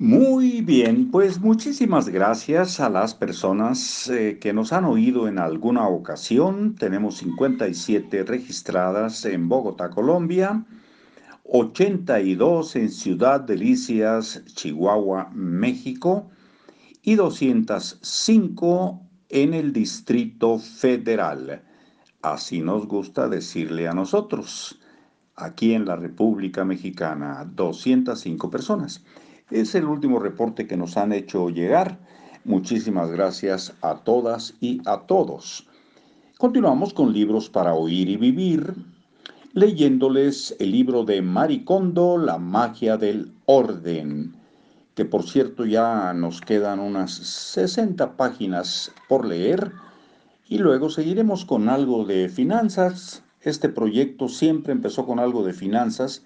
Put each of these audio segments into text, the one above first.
Muy bien, pues muchísimas gracias a las personas eh, que nos han oído en alguna ocasión. Tenemos 57 registradas en Bogotá, Colombia, 82 en Ciudad Delicias, Chihuahua, México y 205 en el Distrito Federal. Así nos gusta decirle a nosotros. Aquí en la República Mexicana, 205 personas. Es el último reporte que nos han hecho llegar. Muchísimas gracias a todas y a todos. Continuamos con libros para oír y vivir, leyéndoles el libro de Maricondo, La magia del orden, que por cierto ya nos quedan unas 60 páginas por leer, y luego seguiremos con algo de finanzas. Este proyecto siempre empezó con algo de finanzas,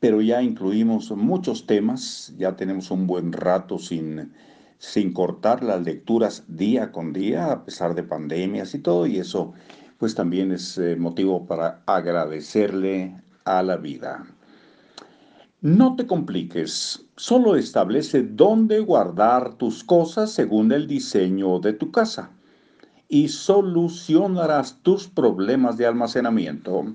pero ya incluimos muchos temas, ya tenemos un buen rato sin, sin cortar las lecturas día con día, a pesar de pandemias y todo, y eso pues también es eh, motivo para agradecerle a la vida. No te compliques, solo establece dónde guardar tus cosas según el diseño de tu casa y solucionarás tus problemas de almacenamiento.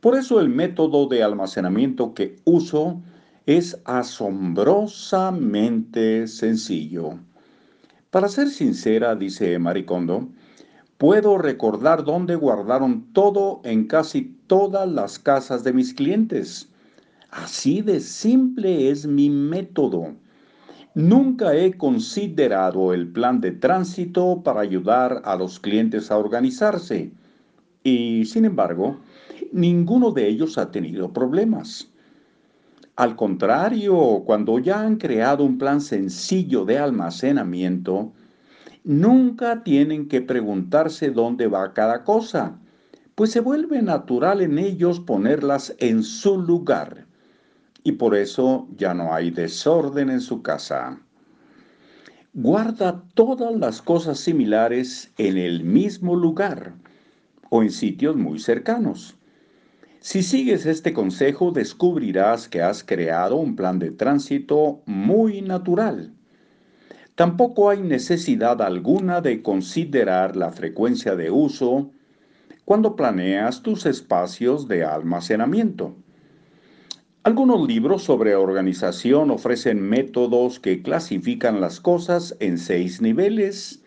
Por eso el método de almacenamiento que uso es asombrosamente sencillo. Para ser sincera, dice Maricondo, puedo recordar dónde guardaron todo en casi todas las casas de mis clientes. Así de simple es mi método. Nunca he considerado el plan de tránsito para ayudar a los clientes a organizarse. Y, sin embargo, ninguno de ellos ha tenido problemas. Al contrario, cuando ya han creado un plan sencillo de almacenamiento, nunca tienen que preguntarse dónde va cada cosa, pues se vuelve natural en ellos ponerlas en su lugar. Y por eso ya no hay desorden en su casa. Guarda todas las cosas similares en el mismo lugar o en sitios muy cercanos. Si sigues este consejo, descubrirás que has creado un plan de tránsito muy natural. Tampoco hay necesidad alguna de considerar la frecuencia de uso cuando planeas tus espacios de almacenamiento. Algunos libros sobre organización ofrecen métodos que clasifican las cosas en seis niveles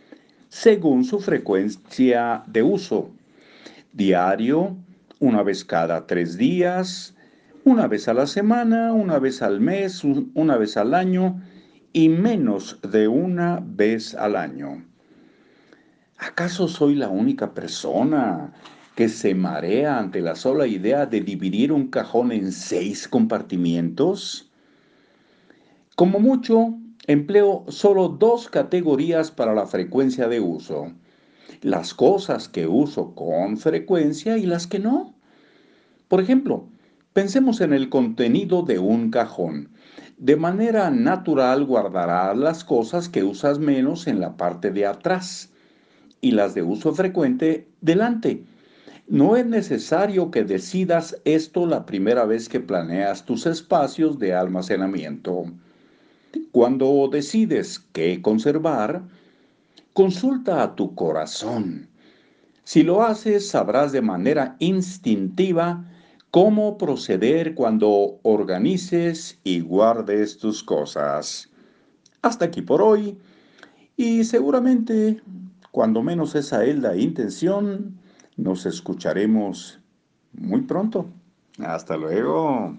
según su frecuencia de uso. Diario, una vez cada tres días, una vez a la semana, una vez al mes, una vez al año y menos de una vez al año. ¿Acaso soy la única persona que se marea ante la sola idea de dividir un cajón en seis compartimientos? Como mucho, empleo solo dos categorías para la frecuencia de uso las cosas que uso con frecuencia y las que no. Por ejemplo, pensemos en el contenido de un cajón. De manera natural guardarás las cosas que usas menos en la parte de atrás y las de uso frecuente delante. No es necesario que decidas esto la primera vez que planeas tus espacios de almacenamiento. Cuando decides qué conservar, Consulta a tu corazón. Si lo haces, sabrás de manera instintiva cómo proceder cuando organices y guardes tus cosas. Hasta aquí por hoy y seguramente, cuando menos esa es intención, nos escucharemos muy pronto. Hasta luego.